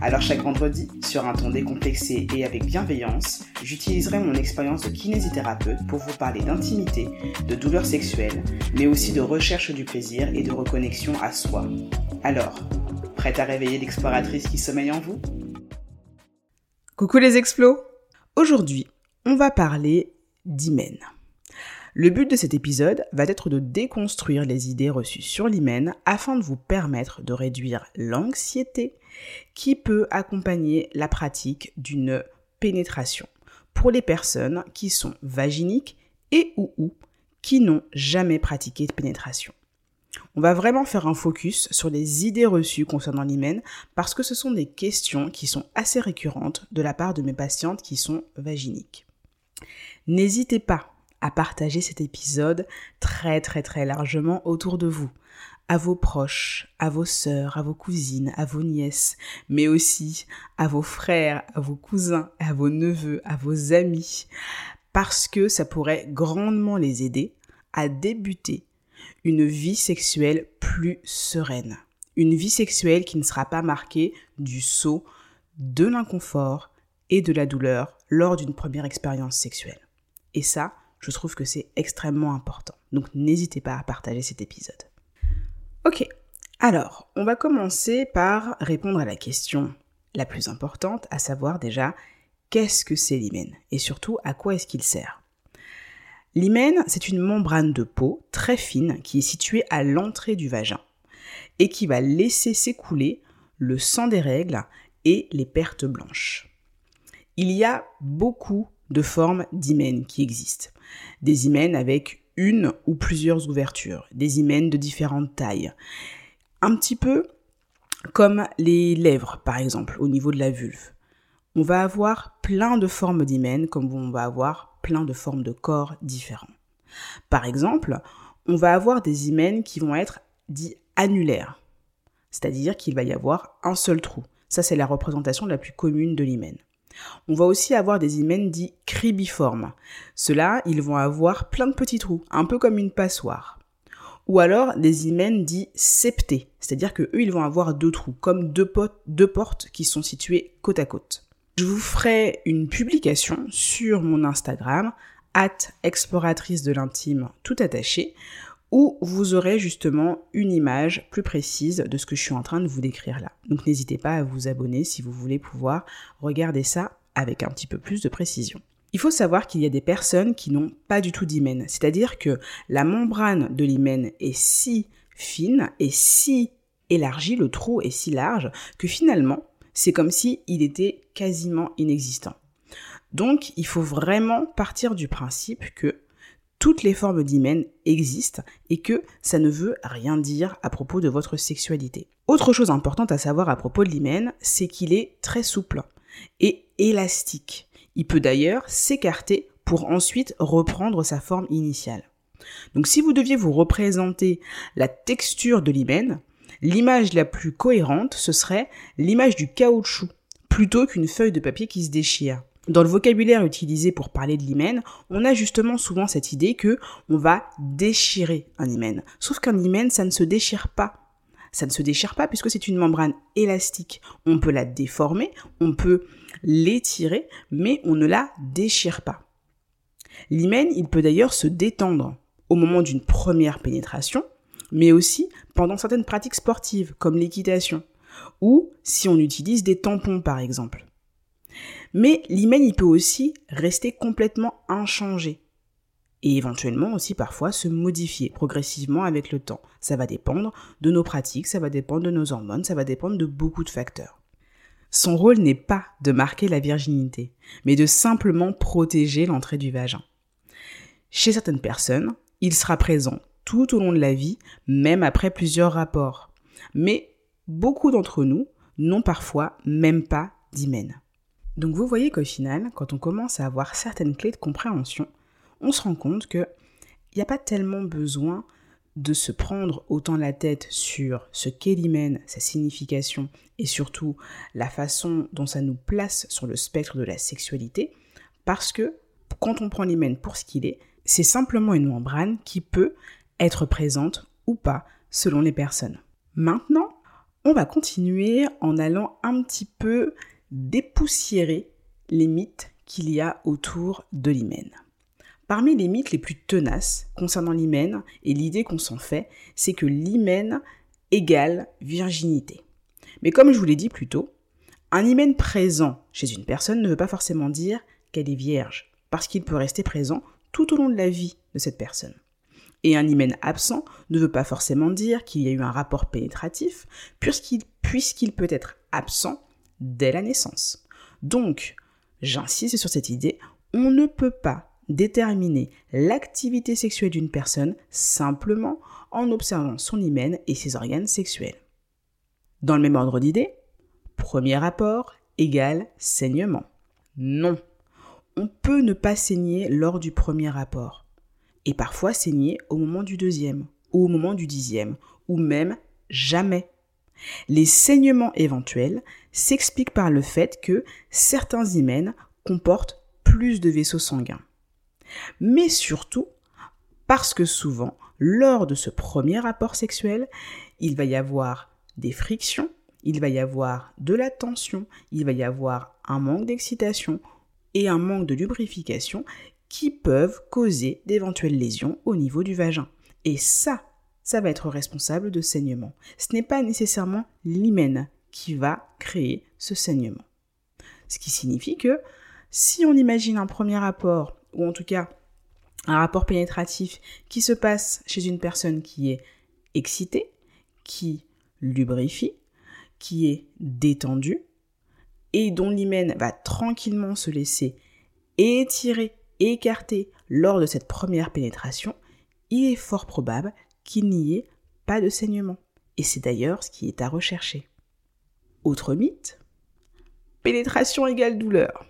Alors chaque vendredi, sur un ton décomplexé et avec bienveillance, j'utiliserai mon expérience de kinésithérapeute pour vous parler d'intimité, de douleurs sexuelles, mais aussi de recherche du plaisir et de reconnexion à soi. Alors, prête à réveiller l'exploratrice qui sommeille en vous? Coucou les explos Aujourd'hui, on va parler d'hymen. Le but de cet épisode va être de déconstruire les idées reçues sur l'hymen afin de vous permettre de réduire l'anxiété qui peut accompagner la pratique d'une pénétration pour les personnes qui sont vaginiques et ou, ou qui n'ont jamais pratiqué de pénétration. On va vraiment faire un focus sur les idées reçues concernant l'hymen parce que ce sont des questions qui sont assez récurrentes de la part de mes patientes qui sont vaginiques. N'hésitez pas à partager cet épisode très très très largement autour de vous, à vos proches, à vos sœurs, à vos cousines, à vos nièces, mais aussi à vos frères, à vos cousins, à vos neveux, à vos amis, parce que ça pourrait grandement les aider à débuter une vie sexuelle plus sereine. Une vie sexuelle qui ne sera pas marquée du saut, de l'inconfort et de la douleur lors d'une première expérience sexuelle. Et ça, je trouve que c'est extrêmement important. Donc n'hésitez pas à partager cet épisode. Ok, alors on va commencer par répondre à la question la plus importante, à savoir déjà qu'est-ce que c'est l'hymen? Et surtout à quoi est-ce qu'il sert? L'hymen, c'est une membrane de peau très fine qui est située à l'entrée du vagin et qui va laisser s'écouler le sang des règles et les pertes blanches. Il y a beaucoup de formes d'hymen qui existent des hymens avec une ou plusieurs ouvertures, des hymens de différentes tailles. Un petit peu comme les lèvres, par exemple, au niveau de la vulve. On va avoir plein de formes d'hymen comme on va avoir plein de formes de corps différents. Par exemple, on va avoir des hymens qui vont être dits annulaires, c'est-à-dire qu'il va y avoir un seul trou. Ça, c'est la représentation la plus commune de l'hymen. On va aussi avoir des hymens dits cribiformes. Ceux-là, ils vont avoir plein de petits trous, un peu comme une passoire. Ou alors des hymens dits septés, c'est-à-dire que eux, ils vont avoir deux trous, comme deux, portes qui sont situées côte à côte. Je vous ferai une publication sur mon Instagram, at exploratrice de l'intime tout attaché, où vous aurez justement une image plus précise de ce que je suis en train de vous décrire là. Donc n'hésitez pas à vous abonner si vous voulez pouvoir regarder ça avec un petit peu plus de précision. Il faut savoir qu'il y a des personnes qui n'ont pas du tout d'hymen, c'est-à-dire que la membrane de l'hymen est si fine et si élargie, le trou est si large que finalement, c'est comme si était quasiment inexistant. Donc, il faut vraiment partir du principe que toutes les formes d'hymen existent et que ça ne veut rien dire à propos de votre sexualité. Autre chose importante à savoir à propos de l'hymen, c'est qu'il est très souple et élastique. Il peut d'ailleurs s'écarter pour ensuite reprendre sa forme initiale. Donc si vous deviez vous représenter la texture de l'hymen, l'image la plus cohérente, ce serait l'image du caoutchouc, plutôt qu'une feuille de papier qui se déchire. Dans le vocabulaire utilisé pour parler de l'hymen, on a justement souvent cette idée que on va déchirer un hymen. Sauf qu'un hymen, ça ne se déchire pas. Ça ne se déchire pas puisque c'est une membrane élastique. On peut la déformer, on peut l'étirer, mais on ne la déchire pas. L'hymen, il peut d'ailleurs se détendre au moment d'une première pénétration, mais aussi pendant certaines pratiques sportives comme l'équitation, ou si on utilise des tampons par exemple. Mais l'hymen, il peut aussi rester complètement inchangé. Et éventuellement aussi parfois se modifier progressivement avec le temps. Ça va dépendre de nos pratiques, ça va dépendre de nos hormones, ça va dépendre de beaucoup de facteurs. Son rôle n'est pas de marquer la virginité, mais de simplement protéger l'entrée du vagin. Chez certaines personnes, il sera présent tout au long de la vie, même après plusieurs rapports. Mais beaucoup d'entre nous n'ont parfois même pas d'hymen. Donc vous voyez qu'au final, quand on commence à avoir certaines clés de compréhension, on se rend compte qu'il n'y a pas tellement besoin de se prendre autant la tête sur ce qu'est l'hymen, sa signification et surtout la façon dont ça nous place sur le spectre de la sexualité, parce que quand on prend l'hymen pour ce qu'il est, c'est simplement une membrane qui peut être présente ou pas selon les personnes. Maintenant, on va continuer en allant un petit peu dépoussiérer les mythes qu'il y a autour de l'hymen. Parmi les mythes les plus tenaces concernant l'hymen et l'idée qu'on s'en fait, c'est que l'hymen égale virginité. Mais comme je vous l'ai dit plus tôt, un hymen présent chez une personne ne veut pas forcément dire qu'elle est vierge, parce qu'il peut rester présent tout au long de la vie de cette personne. Et un hymen absent ne veut pas forcément dire qu'il y a eu un rapport pénétratif, puisqu'il peut être absent dès la naissance. Donc, j'insiste sur cette idée, on ne peut pas déterminer l'activité sexuelle d'une personne simplement en observant son hymen et ses organes sexuels. Dans le même ordre d'idée, premier rapport égale saignement. Non, on peut ne pas saigner lors du premier rapport et parfois saigner au moment du deuxième, ou au moment du dixième, ou même jamais. Les saignements éventuels s'expliquent par le fait que certains hymens comportent plus de vaisseaux sanguins. Mais surtout parce que souvent, lors de ce premier rapport sexuel, il va y avoir des frictions, il va y avoir de la tension, il va y avoir un manque d'excitation et un manque de lubrification qui peuvent causer d'éventuelles lésions au niveau du vagin. Et ça, ça va être responsable de saignement. Ce n'est pas nécessairement l'hymen qui va créer ce saignement. Ce qui signifie que si on imagine un premier rapport, ou en tout cas un rapport pénétratif qui se passe chez une personne qui est excitée, qui lubrifie, qui est détendue, et dont l'hymen va tranquillement se laisser étirer écarté lors de cette première pénétration, il est fort probable qu'il n'y ait pas de saignement. Et c'est d'ailleurs ce qui est à rechercher. Autre mythe, pénétration égale douleur.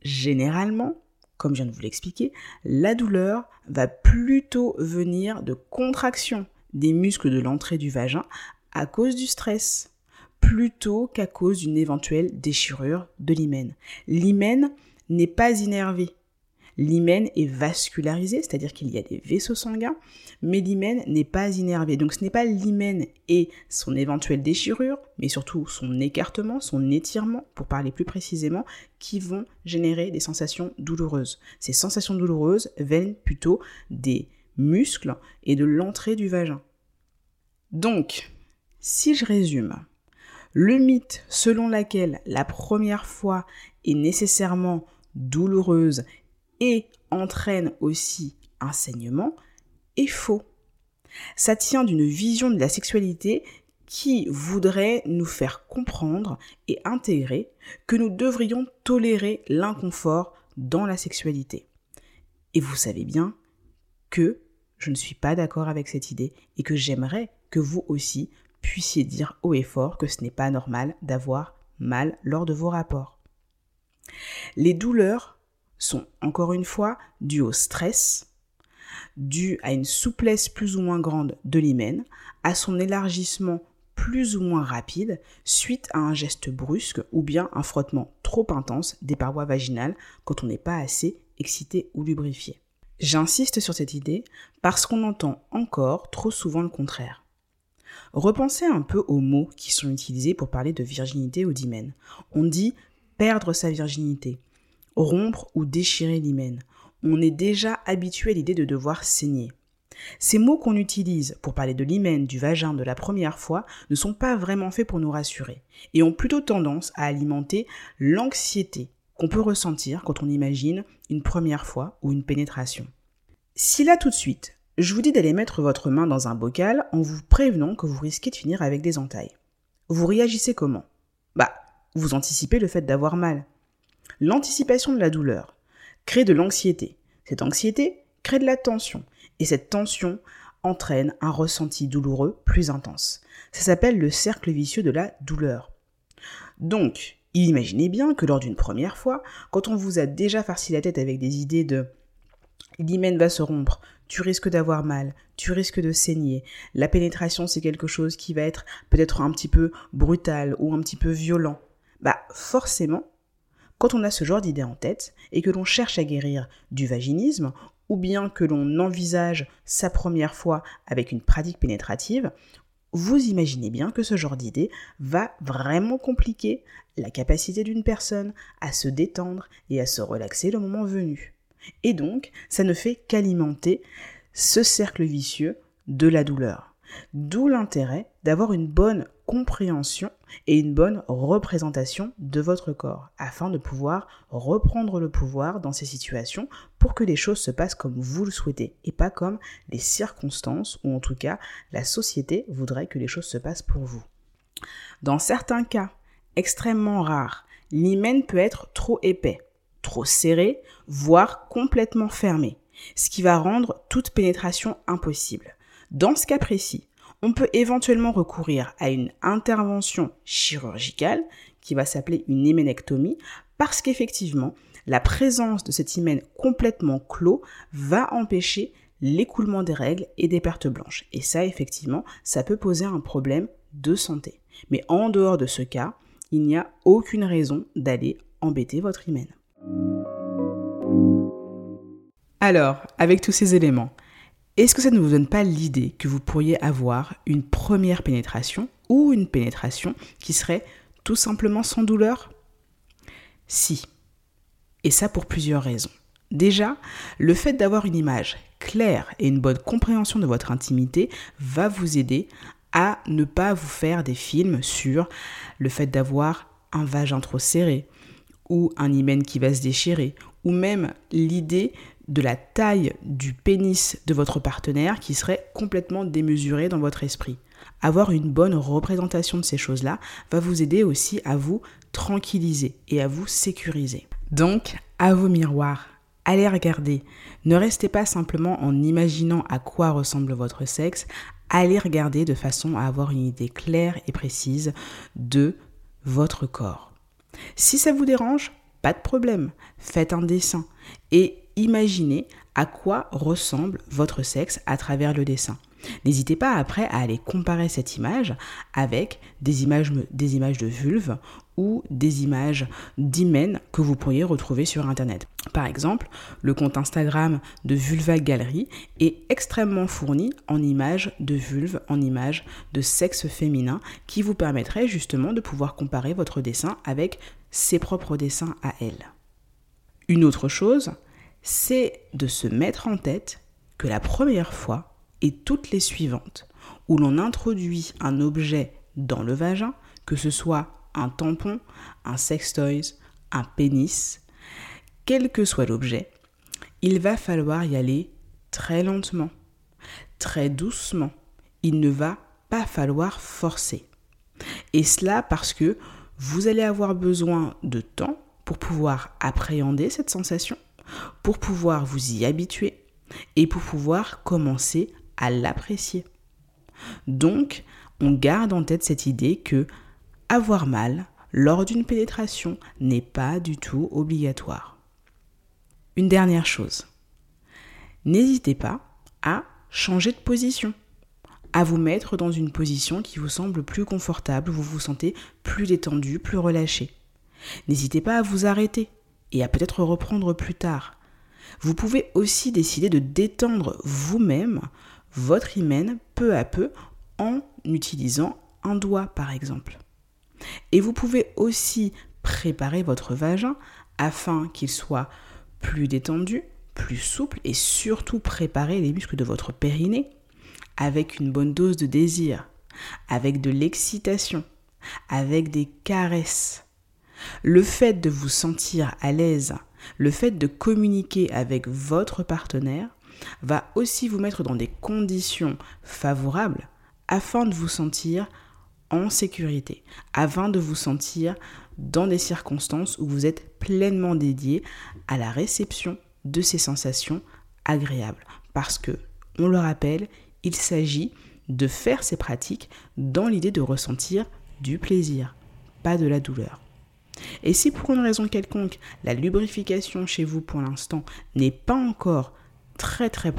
Généralement, comme je viens de vous l'expliquer, la douleur va plutôt venir de contraction des muscles de l'entrée du vagin à cause du stress, plutôt qu'à cause d'une éventuelle déchirure de l'hymen. L'hymen n'est pas innervé, L'hymen est vascularisé, c'est-à-dire qu'il y a des vaisseaux sanguins, mais l'hymen n'est pas innervé. Donc ce n'est pas l'hymen et son éventuelle déchirure, mais surtout son écartement, son étirement, pour parler plus précisément, qui vont générer des sensations douloureuses. Ces sensations douloureuses viennent plutôt des muscles et de l'entrée du vagin. Donc, si je résume, le mythe selon lequel la première fois est nécessairement douloureuse et entraîne aussi un saignement est faux. Ça tient d'une vision de la sexualité qui voudrait nous faire comprendre et intégrer que nous devrions tolérer l'inconfort dans la sexualité. Et vous savez bien que je ne suis pas d'accord avec cette idée et que j'aimerais que vous aussi puissiez dire haut et fort que ce n'est pas normal d'avoir mal lors de vos rapports. Les douleurs sont encore une fois dus au stress, dus à une souplesse plus ou moins grande de l'hymen, à son élargissement plus ou moins rapide suite à un geste brusque ou bien un frottement trop intense des parois vaginales quand on n'est pas assez excité ou lubrifié. J'insiste sur cette idée parce qu'on entend encore trop souvent le contraire. Repensez un peu aux mots qui sont utilisés pour parler de virginité ou d'hymen. On dit perdre sa virginité, rompre ou déchirer l'hymen. On est déjà habitué à l'idée de devoir saigner. Ces mots qu'on utilise pour parler de l'hymen, du vagin de la première fois ne sont pas vraiment faits pour nous rassurer et ont plutôt tendance à alimenter l'anxiété qu'on peut ressentir quand on imagine une première fois ou une pénétration. Si là tout de suite, je vous dis d'aller mettre votre main dans un bocal en vous prévenant que vous risquez de finir avec des entailles, vous réagissez comment? Bah, vous anticipez le fait d'avoir mal. L'anticipation de la douleur crée de l'anxiété. Cette anxiété crée de la tension. Et cette tension entraîne un ressenti douloureux plus intense. Ça s'appelle le cercle vicieux de la douleur. Donc, imaginez bien que lors d'une première fois, quand on vous a déjà farci la tête avec des idées de l'hymen va se rompre, tu risques d'avoir mal, tu risques de saigner. La pénétration, c'est quelque chose qui va être peut-être un petit peu brutal ou un petit peu violent. Bah forcément, quand on a ce genre d'idée en tête et que l'on cherche à guérir du vaginisme ou bien que l'on envisage sa première fois avec une pratique pénétrative, vous imaginez bien que ce genre d'idée va vraiment compliquer la capacité d'une personne à se détendre et à se relaxer le moment venu. Et donc, ça ne fait qu'alimenter ce cercle vicieux de la douleur. D'où l'intérêt d'avoir une bonne compréhension et une bonne représentation de votre corps afin de pouvoir reprendre le pouvoir dans ces situations pour que les choses se passent comme vous le souhaitez et pas comme les circonstances ou en tout cas la société voudrait que les choses se passent pour vous. Dans certains cas extrêmement rares, l'hymen peut être trop épais, trop serré, voire complètement fermé, ce qui va rendre toute pénétration impossible. Dans ce cas précis, on peut éventuellement recourir à une intervention chirurgicale qui va s'appeler une hyménectomie parce qu'effectivement, la présence de cet hymen complètement clos va empêcher l'écoulement des règles et des pertes blanches. Et ça, effectivement, ça peut poser un problème de santé. Mais en dehors de ce cas, il n'y a aucune raison d'aller embêter votre hymen. Alors, avec tous ces éléments, est-ce que ça ne vous donne pas l'idée que vous pourriez avoir une première pénétration ou une pénétration qui serait tout simplement sans douleur? Si. Et ça pour plusieurs raisons. Déjà, le fait d'avoir une image claire et une bonne compréhension de votre intimité va vous aider à ne pas vous faire des films sur le fait d'avoir un vagin trop serré ou un hymen qui va se déchirer ou même l'idée de la taille du pénis de votre partenaire qui serait complètement démesuré dans votre esprit. Avoir une bonne représentation de ces choses-là va vous aider aussi à vous tranquilliser et à vous sécuriser. Donc, à vos miroirs, allez regarder. Ne restez pas simplement en imaginant à quoi ressemble votre sexe, allez regarder de façon à avoir une idée claire et précise de votre corps. Si ça vous dérange, pas de problème, faites un dessin et imaginez à quoi ressemble votre sexe à travers le dessin. N'hésitez pas après à aller comparer cette image avec des images, de vulve ou des images d'hymen que vous pourriez retrouver sur Internet. Par exemple, le compte Instagram de Vulva Gallery est extrêmement fourni en images de vulve, en images de sexe féminin, qui vous permettrait justement de pouvoir comparer votre dessin avec ses propres dessins à elle. Une autre chose, c'est de se mettre en tête que la première fois et toutes les suivantes où l'on introduit un objet dans le vagin, que ce soit un tampon, un sextoys, un pénis, quel que soit l'objet, il va falloir y aller très lentement, très doucement. Il ne va pas falloir forcer. Et cela parce que vous allez avoir besoin de temps pour pouvoir appréhender cette sensation, pour pouvoir vous y habituer et pour pouvoir commencer à l'apprécier. Donc, on garde en tête cette idée que avoir mal lors d'une pénétration n'est pas du tout obligatoire. Une dernière chose, n'hésitez pas à changer de position, à vous mettre dans une position qui vous semble plus confortable, vous vous sentez plus détendu, plus relâché. N'hésitez pas à vous arrêter et à peut-être reprendre plus tard. Vous pouvez aussi décider de détendre vous-même votre hymen peu à peu en utilisant un doigt par exemple. Et vous pouvez aussi préparer votre vagin afin qu'il soit plus détendu, plus souple et surtout préparer les muscles de votre périnée avec une bonne dose de désir, avec de l'excitation, avec des caresses, le fait de vous sentir à l'aise, le fait de communiquer avec votre partenaire va aussi vous mettre dans des conditions favorables afin de vous sentir en sécurité, afin de vous sentir dans des circonstances où vous êtes pleinement dédié à la réception de ces sensations agréables. Parce que, on le rappelle, il s'agit de faire ces pratiques dans l'idée de ressentir du plaisir, pas de la douleur. Et si pour une raison quelconque, la lubrification chez vous pour l'instant n'est pas encore très très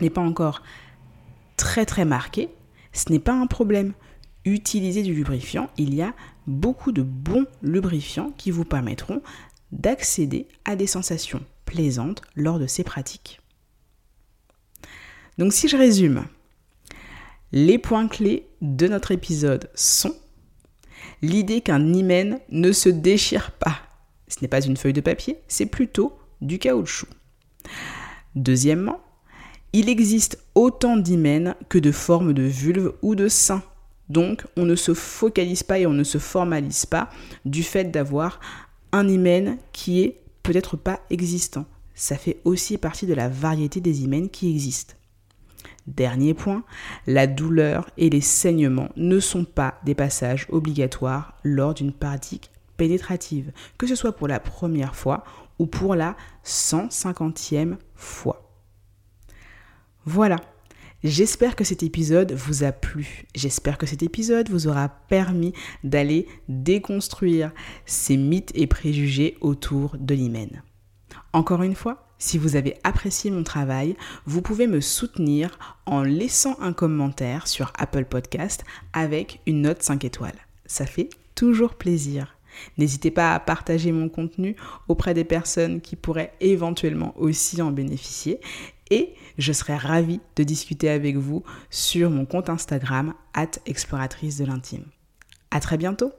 n'est pas encore très très marqué, ce n'est pas un problème. Utilisez du lubrifiant, il y a beaucoup de bons lubrifiants qui vous permettront d'accéder à des sensations plaisantes lors de ces pratiques. Donc si je résume, les points clés de notre épisode sont l'idée qu'un hymen ne se déchire pas. Ce n'est pas une feuille de papier, c'est plutôt du caoutchouc. Deuxièmement, il existe autant d'hymens que de formes de vulve ou de sein. Donc, on ne se focalise pas et on ne se formalise pas du fait d'avoir un hymen qui est peut-être pas existant. Ça fait aussi partie de la variété des hymens qui existent. Dernier point, la douleur et les saignements ne sont pas des passages obligatoires lors d'une pratique pénétrative, que ce soit pour la première fois ou pour la 150e fois. Voilà, J'espère que cet épisode vous a plu. J'espère que cet épisode vous aura permis d'aller déconstruire ces mythes et préjugés autour de l'hymen. Encore une fois, si vous avez apprécié mon travail, vous pouvez me soutenir en laissant un commentaire sur Apple Podcast avec une note 5 étoiles. Ça fait toujours plaisir. N'hésitez pas à partager mon contenu auprès des personnes qui pourraient éventuellement aussi en bénéficier et je serai ravie de discuter avec vous sur mon compte Instagram, at exploratrice de l'intime. À très bientôt!